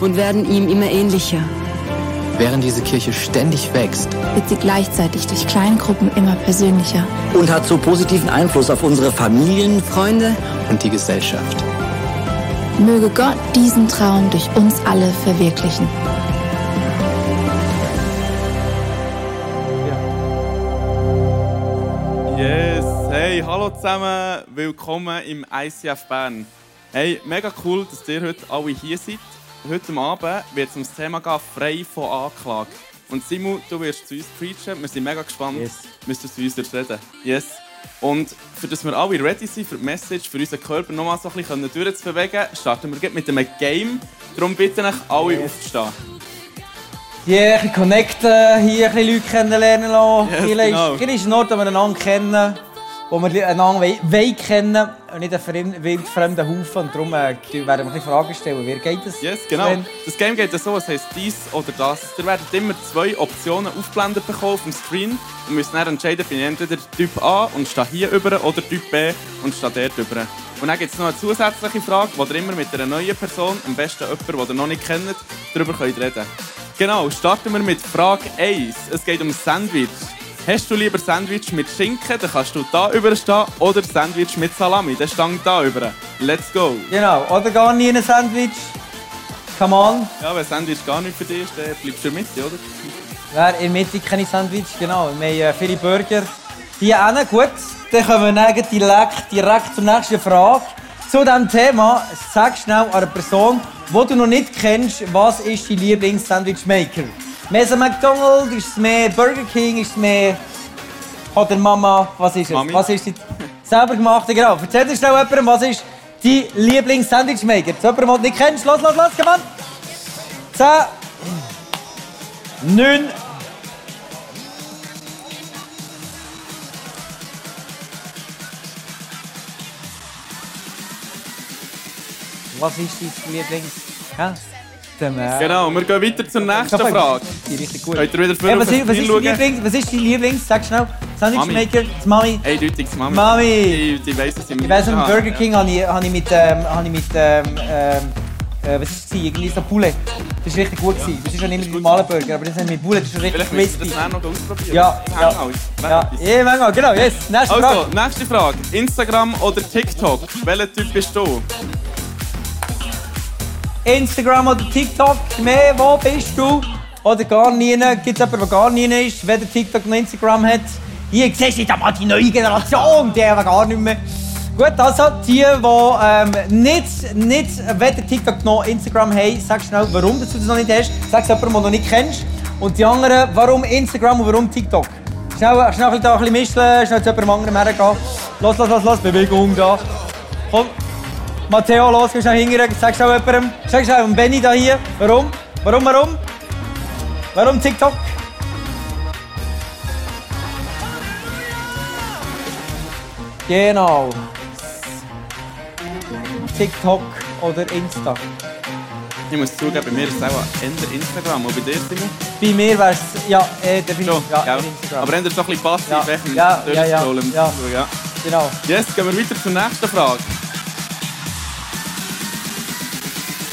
und werden ihm immer ähnlicher. Während diese Kirche ständig wächst, wird sie gleichzeitig durch Kleingruppen immer persönlicher. Und hat so positiven Einfluss auf unsere Familien, Freunde und die Gesellschaft. Möge Gott diesen Traum durch uns alle verwirklichen. Yes, hey, hallo zusammen, willkommen im ICF Bern. Hey, mega cool, dass ihr heute alle hier seid. Heute Abend wird es um das Thema gehen, frei von Anklage. Und Simon, du wirst zu uns preachen, wir sind mega gespannt, yes. müsstest du zu uns reden. Yes. Und für dass wir alle ready sind für die Message, für unseren Körper nochmal so ein bisschen durchzubewegen, starten wir mit einem Game. Darum bitte ich alle yes. aufzustehen. Ja, ein bisschen connecten, hier ein bisschen Leute kennenlernen lassen. Yes, hier, genau. ist, hier ist ein Ort, wo wir einander kennen, wo wir einander wollen kennen und nicht einen wildfremden Haufen. Und darum äh, werden wir ein Fragen stellen. Wie geht das? Yes, genau. Sven? Das Game geht so, es heisst dies oder das. Ihr werdet immer zwei Optionen aufgeblendet bekommen auf dem Screen und müsst dann entscheiden, bin ich entweder Typ A und stehe hier über oder Typ B und stehe dort über. Und dann gibt es noch eine zusätzliche Frage, wo ihr immer mit einer neuen Person, am besten jemanden, den ihr noch nicht kennt, darüber könnt reden Genau, starten wir mit Frage 1. Es geht um Sandwich. Hast du lieber Sandwich mit Schinken, dann kannst du da überstehen, oder Sandwich mit Salami, dann stand da über. Let's go! Genau, oder gar nie ein Sandwich. Come on. Ja, wenn Sandwich gar nicht für dich ist, dann bleibst du in der Mitte, oder? Wer in der Mitte keine Sandwich, genau. Wir haben viele Burger. Die auch gut. Dann kommen wir direkt, direkt zur nächsten Frage. Zu diesem Thema, sag schnell einer Person, die du noch nicht kennst, was ist dein Lieblings-Sandwich-Maker? Mehr so McDonald's, ist es mehr Burger King, ist es mehr... Oder Mama, was ist es? Mami. Was ist die selber gemachte, genau. Erzähl dir schnell jemandem, was ist dein Lieblings-Sandwich-Maker? Zu jemandem, den du nicht kennst, los, los, los, komm an! 10, 9, Was ist dein Lieblings... Ja? Genau, wir gehen weiter zur nächsten Frage. Die richtig gut. Könnt ihr wieder für hey, was, ist, was, ist Lieblings, was ist dein Lieblings? Sag schnell. Sandwichmaker, das Mami. Eindeutig das Mami. Mami. Ich, ich weiss es Ich weiss, im Burger King habe ich, hab ich mit... Ähm, hab ich mit ähm, ähm, äh, was ist es? Irgendwie so Poulet. Das war richtig gut. Ja. Das ist ja nicht mit normalen Burger, aber das haben mit Poulet, das ist richtig crispy. Vielleicht noch ausprobieren. Ja, ja. Ja, ja manchmal, genau, yes. Nächste also, Frage. nächste Frage. Instagram oder TikTok? Welcher Typ bist du? Instagram oder TikTok, mehr, wo bist du? Oder gar nie. Gibt es jemanden, der gar nie ist, weder TikTok noch Instagram hat? Hier siehst du mal die neue Generation, die haben gar nicht mehr. Gut, also die, die ähm, nicht, nicht weder TikTok noch Instagram haben, sag schnell, warum du das noch nicht hast. Sag es jemandem, den du noch nicht kennst. Und die anderen, warum Instagram und warum TikTok. Schnell, schnell ein bisschen mischen, schnell zu jemandem anderen hergehen. Los, los, los, los, Bewegung da. Komm. Matteo, los, schnell hingehen, sag schnell jemandem. Sag schnell Benny da hier. Warum? Warum, warum? Warum TikTok? Genau. TikTok oder Insta? Ich muss zugeben, bei mir ist es auch eher Instagram. Und bei dir, Simon? Bei mir wäre es, ja, äh, definitiv, ja, ja, Instagram. Aber eher so ein bisschen passiv, ja. ja, ja, ja, ja. ja. Genau. Yes, gehen wir weiter zur nächsten Frage.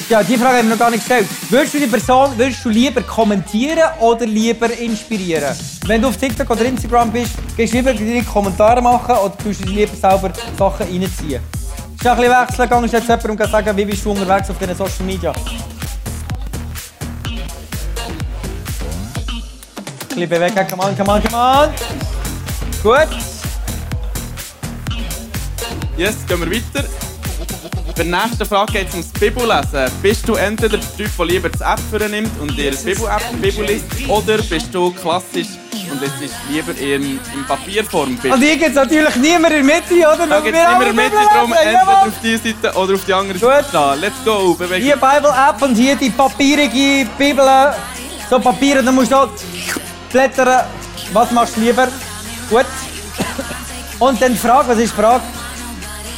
Ja, die Frage haben wir noch gar nicht gestellt. Würdest du die Person würdest du lieber kommentieren oder lieber inspirieren? Wenn du auf TikTok oder Instagram bist, gehst du lieber deine Kommentare machen oder tust du lieber selber Sachen reinziehen? Schnell ein bisschen wechseln, gehst du jetzt jemandem und sagen, wie bist du unterwegs auf diesen Social Media? Ein bisschen bewegen, come on, come on, come on. Gut. Yes, gehen wir weiter. Bei der nächsten Frage geht es ums Bibellesen. Bist du entweder der Typ, der lieber das App nimmt und dir Bibel-App Bibel liest, oder bist du klassisch und liest lieber in, in Papierform Bibel? Und hier gibt es natürlich niemand in der Mitte, oder? Da gibt es niemand in der Mitte, darum entweder auf diese Seite oder auf die andere Seite stehen. Let's go, bewegen. Hier Bible-App und hier die papierige Bibel. So Papiere, dann musst du blättern. Was machst du lieber? Gut. Und dann die Frage, was ist die Frage?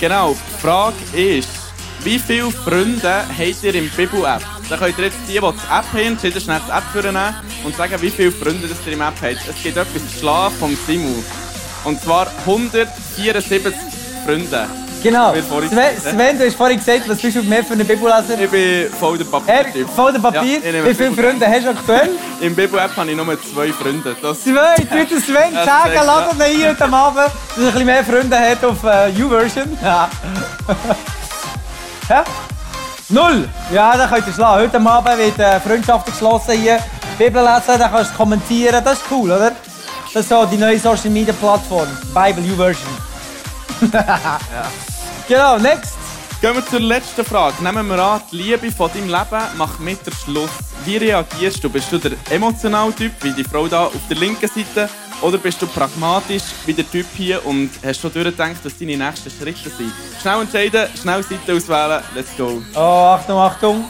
Genau, die Frage ist, wie viele Freunde habt ihr im Bibel-App? Da könnt ihr jetzt die, die die App haben, schnell die App vornehmen und sagen, wie viele Freunde das ihr im App habt. Es gibt etwas zu schlagen vom Simu. Und zwar 174 Freunde. Genau. Sven, Sven, du hast vorhin gesagt, was bist du mehr für einen Bibelleser? Ich bin voll der Er, Papiertyp. voll der Papier. Ja, Wie viele Freunde hast du aktuell? Im Bibel-App habe ich nur zwei Freunde. Das Zwei, tu den Sven sagen, lass ihn hier heute Abend, dass er ein bisschen mehr Freunde hat auf äh, U-Version. Ja. Ja? Null! Ja, dann könnt ihr schlagen. Heute Abend wird äh, Freundschaften geschlossen hier. Bibel lesen, dann kannst du kommentieren. Das ist cool, oder? Das ist so die neue Social Media Plattform. Bible U-Version. Genau, next. Gehen wir zur letzten Frage. Nehmen wir an, die Liebe von deinem Leben macht mit der Schluss. Wie reagierst du? Bist du der emotionale Typ, wie die Frau da auf der linken Seite? Oder bist du pragmatisch, wie der Typ hier und hast schon durchgedacht, was deine nächsten Schritte sind? Schnell entscheiden, schnell Seite auswählen, let's go. Oh, Achtung, Achtung.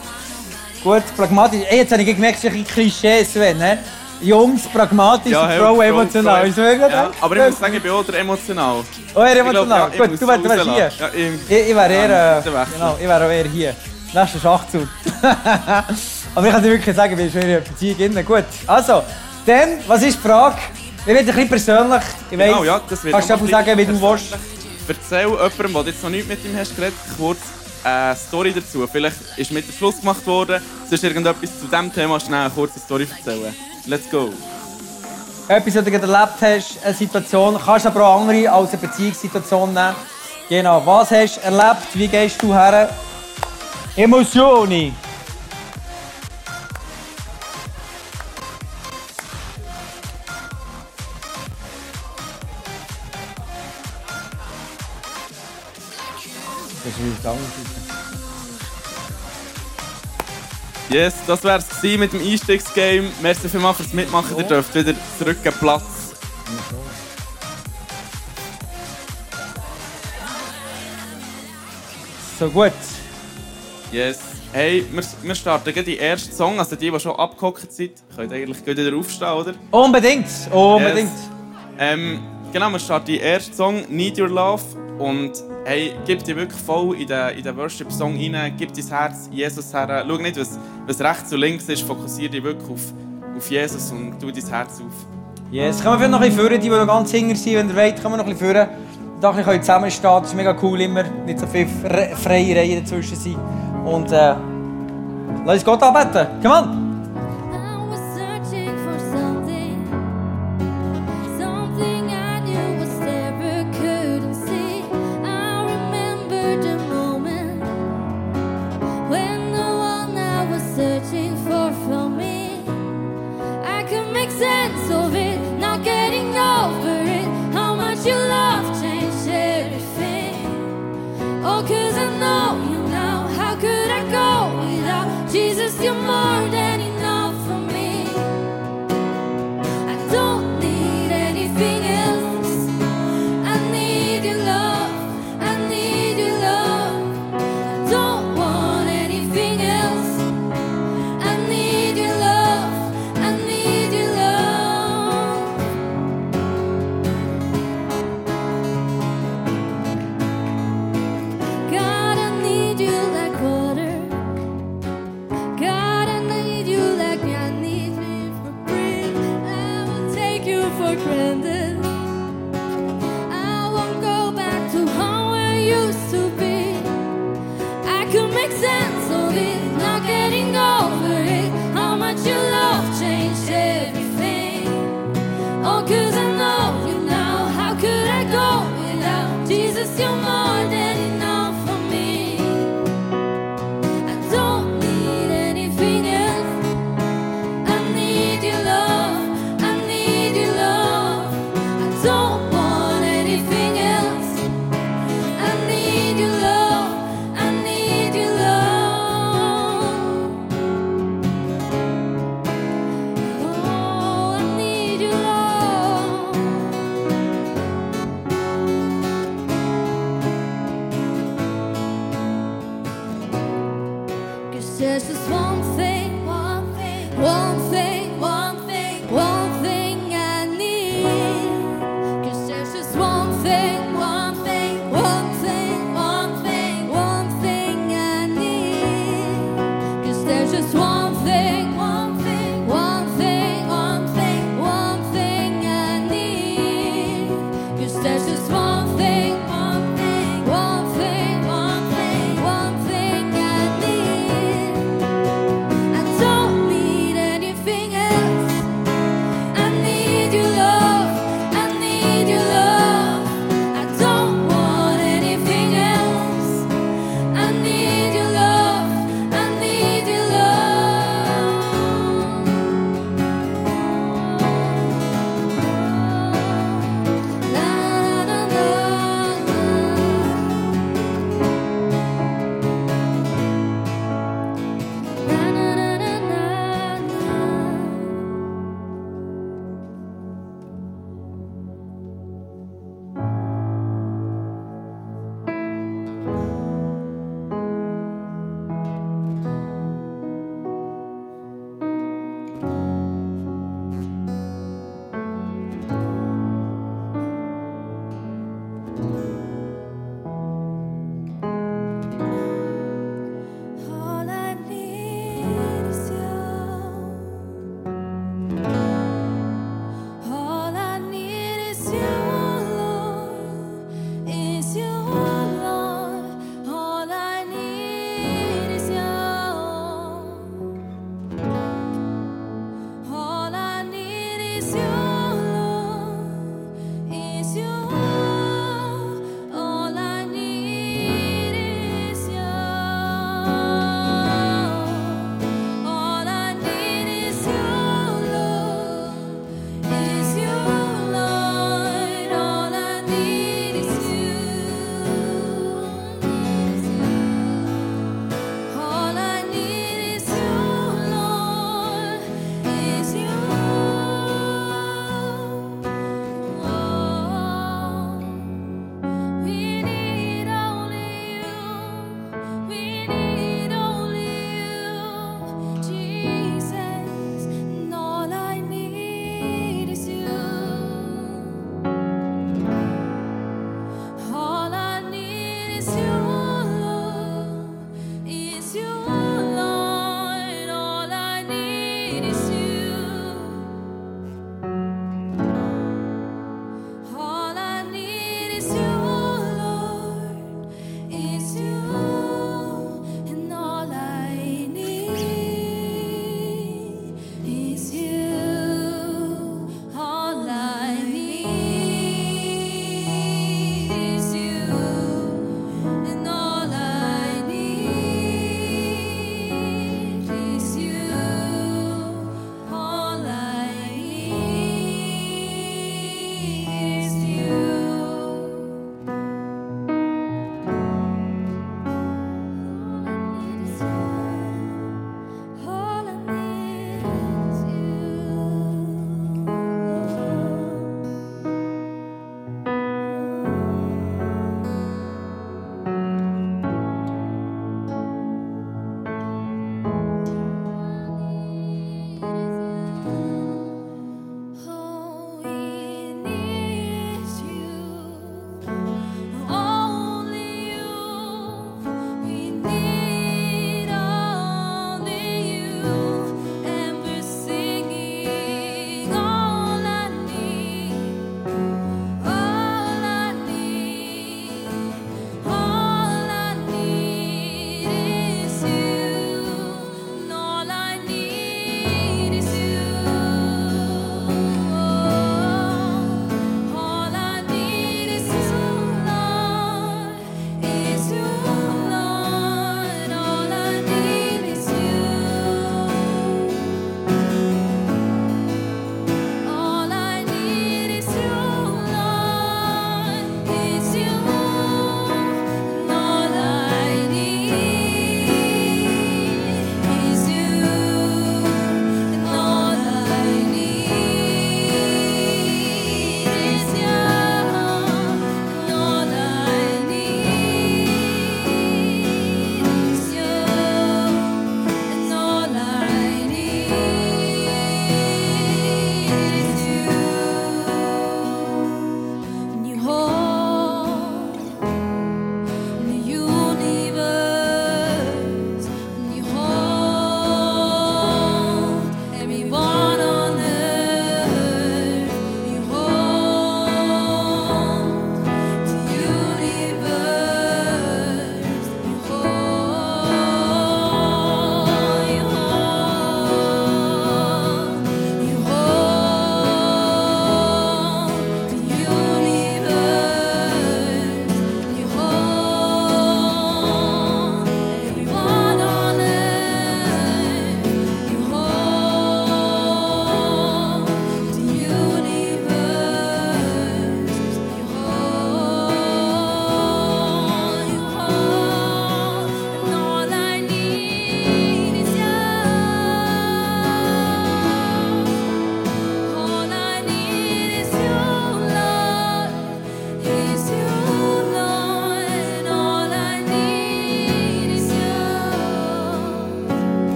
Gut, pragmatisch. Ey, jetzt habe ich gemerkt, es ist ein Klischee, Sven. Ne? Jungs, pragmatisch, hey, Frau, Frau, emotional. Ist wirklich Ja, aber ich muss sagen, ich bin auch emotional. Oh, er Ich glaub, emotional. ja, Gut, du wärst, hier. Ja, ich- Ich, ich wäre eher, Ja, äh, genau, ich auch eher hier. Nächster Schachzug. Aber ich kann dir wirklich sagen, wir sind in einer Beziehung. Gut, also, dann, was ist die Frage? Wir werden ein bisschen persönlich. Ich weiss, Genau, ja, das wird kannst du einfach ein sagen, wie du willst. Erzähl jemandem, der jetzt noch nicht mit ihm hast geredet, kurz eine Story dazu. Vielleicht ist mit dem Schluss gemacht worden, sonst irgendetwas zu diesem Thema schnell eine kurze Story erzählen. Let's go. Etwas, was du gerade erlebt hast, eine Situation, kannst du aber auch andere als eine Beziehungssituation nehmen. Genau, was hast du erlebt, wie gehst du her? Emotionen. Yes, das wär's gewesen mit dem Einstiegsgame. Merci vielmals fürs Mitmachen. Ihr dürft wieder zurück an Platz. So gut. Yes. Hey, wir, wir starten gleich den ersten Song. Also die, die schon abgehockt sind, können eigentlich gleich wieder aufstehen, oder? Unbedingt, unbedingt. Yes. Ähm, genau, wir starten den ersten Song, Need Your Love. Und hey, gib dich wirklich voll in den, in den Worship-Song rein, gib dein Herz Jesus her. Schau nicht, was, was rechts und links ist, fokussiere dich wirklich auf, auf Jesus und tu dein Herz auf. Yes, können wir vielleicht noch ein bisschen führen, die, die ganz hinger sind, wenn ihr wollt, können wir noch ein bisschen führen. Da können wir zusammenstehen, das ist mega cool immer, nicht so viele fre- freie Reihen dazwischen sind. Und äh, lass uns Gott anbeten, come on!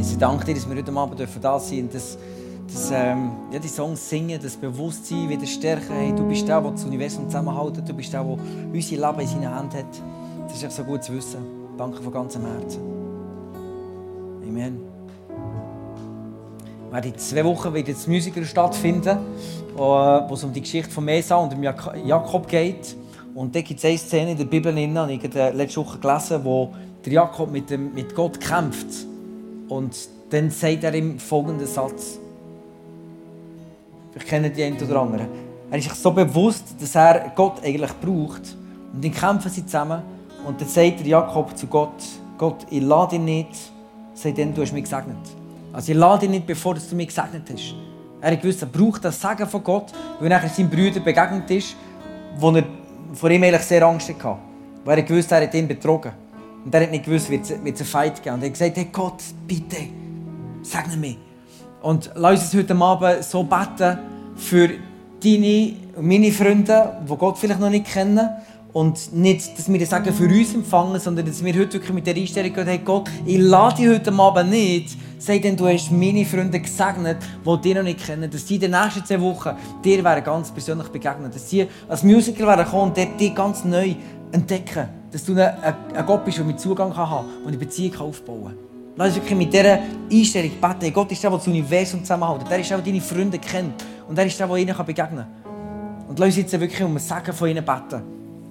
Jesus, ich danke dir, dass wir heute Abend dürfen da sein und dass, dass ähm, ja, die Songs singen, das Bewusstsein wieder stärken. Hey, du bist der, der das Universum zusammenhält. Du bist der, der unser Leben in seinen Händen hat. Das ist echt so gut zu wissen. Danke von ganzem Herzen. Amen. Während in zwei Wochen wird jetzt Musical stattfinden, wo wo es um die Geschichte von Mesa und Jakob geht. Und da gibt es eine Szene in der Bibel, habe ich äh, letzte Woche gelesen, wo der Jakob mit Gott kämpft. Und dann sagt er ihm folgenden Satz. Ich kenne die einen oder anderen. Er ist sich so bewusst, dass er Gott eigentlich braucht. Und dann kämpfen sie zusammen. Und dann sagt der Jakob zu Gott, Gott, ich lade dich nicht, seitdem du hast mich gesegnet. Also ich lade dich nicht, bevor du mich gesegnet hast. Er hat er braucht das Segen von Gott, weil er seinem Bruder begegnet ist, wo er vor ihm eigentlich sehr Angst hatte. Weil er gewusst er hat ihn betrogen. Und er hat nicht gewusst, wird es einen Fight geben. Und er hat gesagt, hey Gott, bitte, segne mich. Und lass uns heute Abend so beten für deine und meine Freunde, die Gott vielleicht noch nicht kennen. Und nicht, dass wir das Sagen für uns empfangen, sondern dass wir heute wirklich mit der Einstellung gehen, hey Gott, ich lade dich heute Abend nicht, sei denn du hast meine Freunde gesegnet, die dich noch nicht kennen, dass sie in den nächsten zwei Wochen dir ganz persönlich begegnen, dass sie als Musiker kommen und dich ganz neu entdecken, dass du ein, Gott bist, der mit Zugang kann haben und eine Beziehung kann aufbauen kann. Lass uns wirklich mit dieser Einstellung beten. Gott ist der, der das Universum zusammenhält. Der ist der, der deine Freunde kennt. Und er ist der, der ihnen begegnen kann. Und lass uns jetzt wirklich um ein Segen von ihnen beten.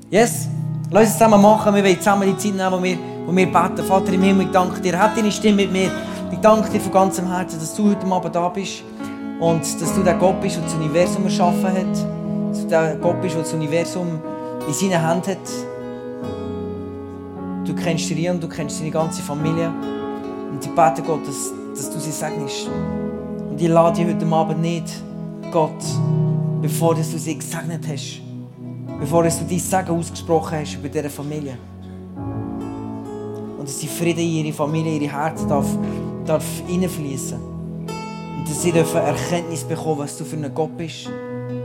Yes? Lass uns zusammen machen. Wir wollen zusammen die Zeit nehmen, wo wir, wo wir beten. Vater im Himmel, ich danke dir. Hab deine Stimme mit mir. Ich danke dir von ganzem Herzen, dass du heute Abend da bist. Und dass du der Gott bist, der das Universum erschaffen hat. Dass du der Gott bist, der das Universum in seinen Händen hat. Du kennst Rian, du kennst seine ganze Familie. Und ich bete Gott, dass, dass du sie segnest. Und ich lade dich heute Abend nicht, Gott, bevor du sie gesegnet hast. Bevor du dein Segen ausgesprochen hast über diese Familie. Und dass die Frieden in ihre Familie, in ihre Herzen darf, darf hineinfließen. Und dass sie dürfen Erkenntnis bekommen, was du für ein Gott bist.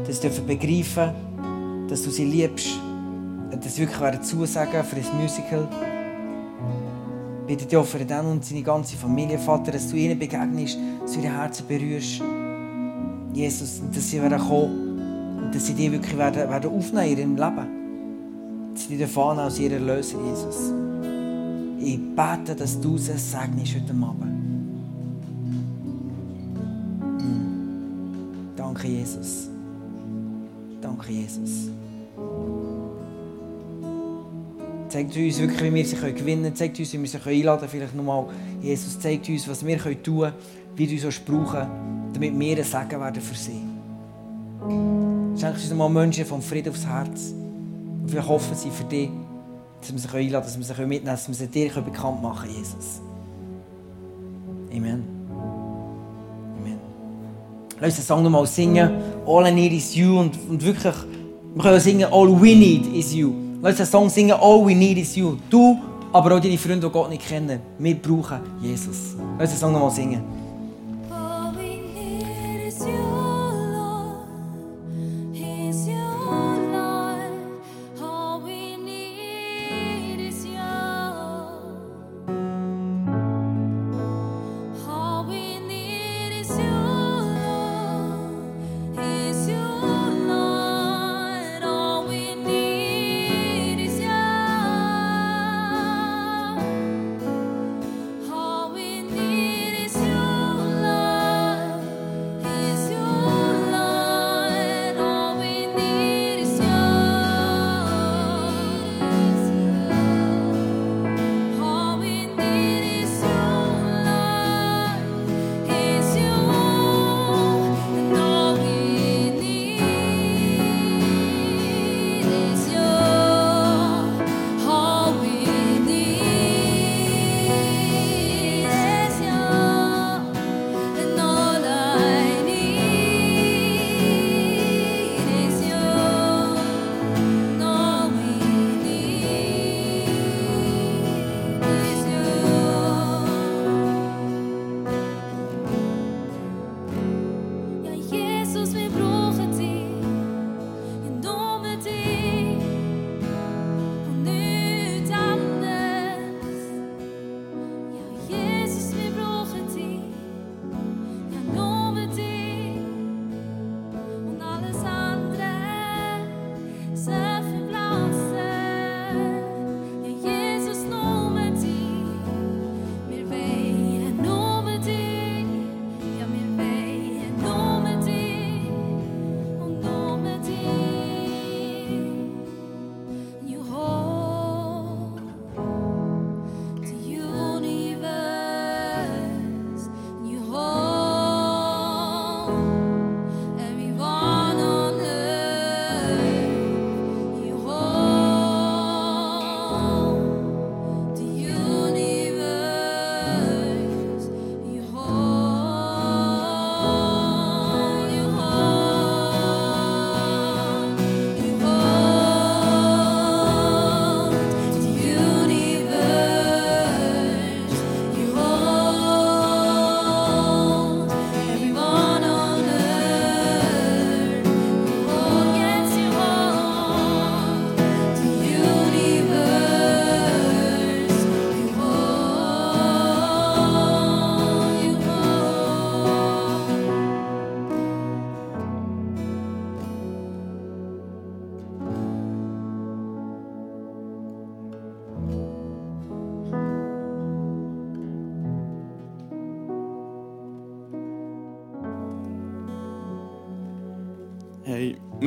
Dass sie dürfen begreifen, dass du sie liebst. Sie wirklich werden zusagen für das Musical bitte dich auch für den und seine ganze Familie, Vater, dass du ihnen begegnest, dass du ihre Herzen berührst. Jesus, dass sie werden kommen und dass sie dich wirklich werden, werden aufnehmen in ihrem Leben. Dass sie dich fahren als ihr Erlöser, Jesus. Ich bete, dass du sie segnest heute Abend. Danke, Jesus. Danke, Jesus. Zeigt uns wirklich, wie wir sie gewinnen können. Zeigt uns, wie wir sie einladen können. Vielleicht nochmal, Jesus, zeigt uns, was wir tun können, wie du uns brauchen damit wir ein Segen werden für sie. Schenk uns nochmal Menschen vom Frieden aufs Herz. Und vielleicht hoffen sie für dich, dass wir sie einladen können, dass wir sie mitnehmen können, dass wir sie dir bekannt machen können, Jesus. Amen. Amen. Lass uns den Song nochmal singen. All I need is you. Und, und wirklich, wir können singen, All we need is you. Lass den Song singen, All we need is you. Du, aber auch deine Freunde, die Gott nicht kennen. Wir brauchen Jesus. Lass den Song nochmal singen.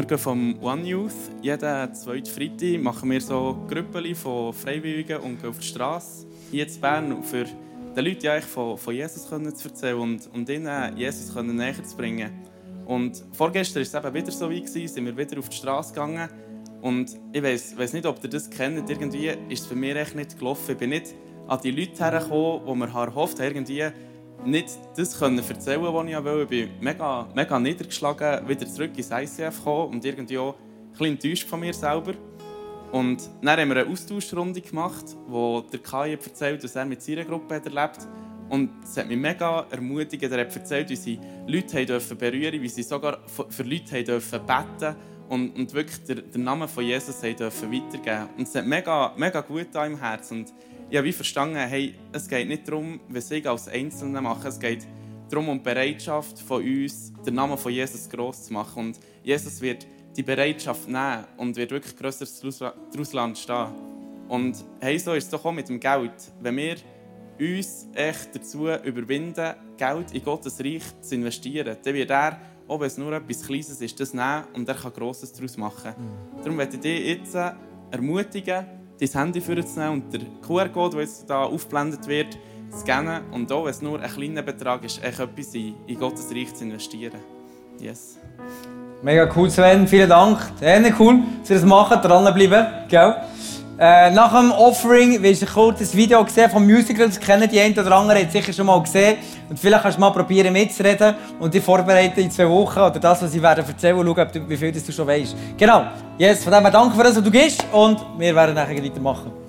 Wir gehen vom One Youth. Jeden zweiten Freitag machen wir so Gruppen von Freiwilligen und gehen auf die Straße hier in Bern, für den Leuten eigentlich von, von Jesus können zu erzählen und, und ihnen Jesus können näher zu bringen. Und vorgestern war es eben wieder so wie, gewesen, sind wir wieder auf die Straße gegangen. Und ich weiß weiß nicht, ob ihr das kennt. Irgendwie ist es für mich echt nicht gelaufen. Ich bin nicht an die Leute hergekommen, die mir erhofft haben, irgendwie nicht das können erzählen was ich wollte. Ich bin mega, mega niedergeschlagen, wieder zurück ins ICF gekommen und irgendwie auch ein bisschen enttäuscht von mir selber. Und dann haben wir eine Austauschrunde gemacht, wo der Kai hat erzählt, was er mit seiner Gruppe hat erlebt Und es hat mich mega ermutigt. Er hat erzählt, wie sie Leute haben berühren wie sie sogar für Leute dürfen beten und, und wirklich den, den Namen von Jesus dürfen weitergeben Und es hat mega, mega gut an im Herz. Und ich habe wie verstanden, hey, es geht nicht darum, was ich als Einzelne mache, es geht darum um die Bereitschaft von uns, den Namen von Jesus groß zu machen. Und Jesus wird die Bereitschaft nehmen und wird wirklich Größeres daraus entstehen. Und hey, so ist es doch auch mit dem Geld. Wenn wir uns echt dazu überwinden, Geld in Gottes Reich zu investieren, dann wird er, ob es nur etwas Kleines ist, das nehmen und er kann Grosses daraus machen. Mhm. Darum möchte ich dich jetzt ermutigen, dein Handy vorzunehmen und der QR-Code, der jetzt hier aufgeblendet wird, zu scannen und auch, wenn es nur ein kleiner Betrag ist, etwas in, in Gottes Reich zu investieren. Yes. Mega cool, Sven. Vielen Dank. Sehr cool, dass ihr das machen, dranbleiben. Gell? Äh, nach dem Offering wirst du ein kurzes Video gesehen vom Musical. Das kennen die einen oder anderen jetzt sicher schon mal gesehen. Und vielleicht kannst du mal probieren mitzureden und dich vorbereiten in zwei Wochen oder das, was ich werde erzählen, und schauen, wie viel du schon weißt. Genau. Yes, von dem her danke für das, was du gibst und wir werden nachher weitermachen.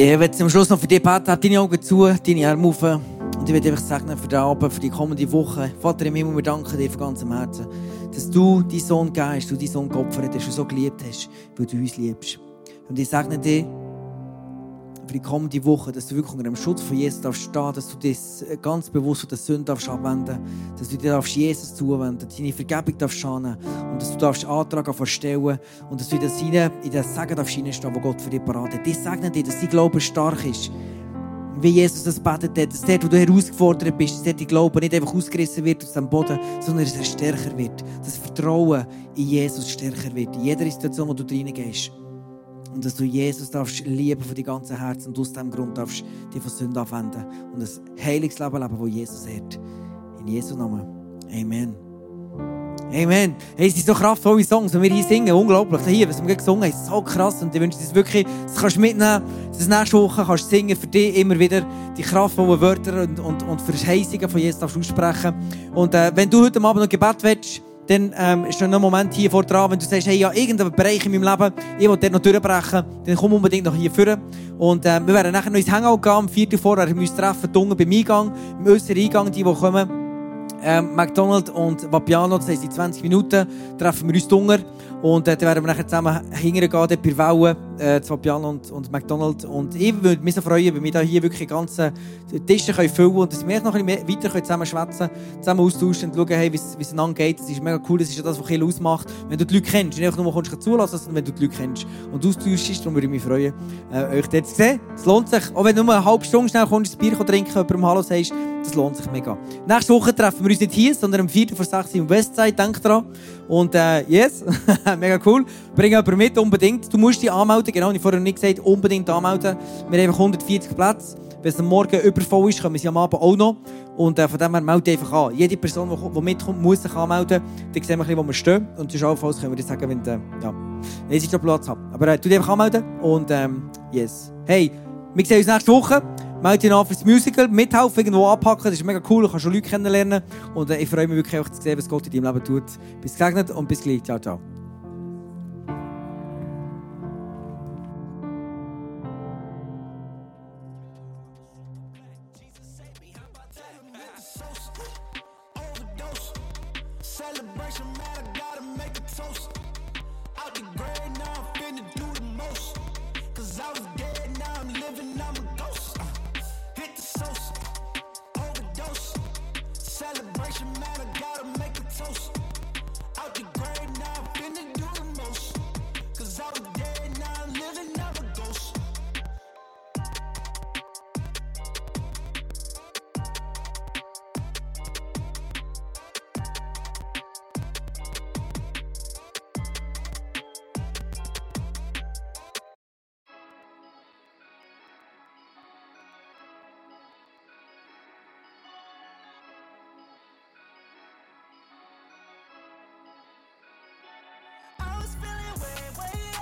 Ich werde zum Schluss noch für dich beten. Hab deine Augen zu, deine Arme auf. Und ich werde einfach segnen für den Abend, für die kommende Woche. Vater im Himmel, wir danken dir von ganzem Herzen, dass du deinen Sohn gegeben hast, du deinen Sohn geopfert hast und so geliebt hast, weil du uns liebst. Und ich segne dich für die kommende Woche, dass du wirklich unter dem Schutz von Jesus darfst stehen, dass du das ganz bewusst von der Sünde darfst abwenden, dass du dir darfst Jesus zuwenden, deine Vergebung darfst schauen und dass du darfst Antrag verstellen und dass du in das hinein, in das Segen darfst hineinstehen, wo Gott für dich parat hat. Ich segne dir, dass dein Glaube stark ist. Wie Jesus das betet hat, dass dort, wo du herausgefordert bist, dass dort dein Glaube nicht einfach ausgerissen wird aus dem Boden, sondern dass er stärker wird. Dass Vertrauen in Jesus stärker wird. In jeder Situation, wo du reingehst. Und dass du Jesus darfst lieben von deinem ganzen Herzen und aus diesem Grund darfst dich von Sünde abwenden und ein heiliges Leben leben, das Jesus hat. In Jesu Namen. Amen. Amen. Hey, es sind so kraftvolle Songs, wenn wir hier singen. Unglaublich. Hier, was wir gesungen haben, ist so krass. Und ich wünsche dir wirklich, das kannst du mitnehmen. Das nächste Woche kannst du singen, für dich immer wieder die kraftvollen Wörter und, und, und Verheißungen von Jesus aussprechen. Und äh, wenn du heute Abend noch Gebet willst, dann ähm, ist noch ein Moment hier vor dran, wenn du sagst, hey, ja, irgendein Bereich in meinem Leben, ich will dort noch durchbrechen, dann komm unbedingt noch hier vorne. Und ähm, wir werden nachher noch ins Hangout gehen, am 4. vor, wir treffen, beim Eingang, im äußeren Eingang, die, die kommen. Ähm, McDonald's und Vapiano, das heisst, in 20 Minuten treffen wir uns drunter. Und äh, dann werden wir nachher zusammen hingehen, dort bei Wellen, äh, zu Vapiano und, und McDonald's. Und ich würde mich so freuen, wenn wir hier wirklich ganze Tische können füllen können und dass wir noch ein bisschen weiter können zusammen schwätzen, zusammen austauschen und schauen, hey, wie es einander geht. Das ist mega cool, das ist ja das, was Kiel ausmacht. Wenn du die Leute kennst, nicht einfach nur kommst, zulassen, sondern wenn du die Leute kennst und austauschst, darum würde ich mich freuen, äh, euch dort zu sehen. Es lohnt sich, auch wenn du nur eine halbe Stunde schnell kommst, ein Bier trinken, jemandem Hallo sagst, das lohnt sich mega. Nächste Woche treffen wir uns nicht hier, sondern am 4. vor 6 im Westside, denk dran. Und äh, yes, mega cool. Bring jemanden mit, unbedingt. Du musst dich anmelden, genau, ich vorher nicht gesagt, unbedingt anmelden. Wir haben einfach 140 Plätze. Wenn es am Morgen übervoll ist, kommen sie am Abend auch noch. Und äh, von dem her melde einfach an. Jede Person, die, mitkommt, muss sich anmelden. Dann sehen wir ein bisschen, wo wir stehen. Und sonst können wir dir sagen, wenn, äh, ja, schon Platz habe. Aber äh, tu dich einfach anmelden. Und ähm, yes. Hey, wir sehen uns nächste Woche. An fürs Musical, mithelfen, irgendwo anpacken, das ist mega cool, du kannst schon Leute kennenlernen. Und äh, ich freue mich wirklich auch zu sehen, was Gott in deinem Leben tut. Bis gesegnet und bis gleich. Ciao, ciao.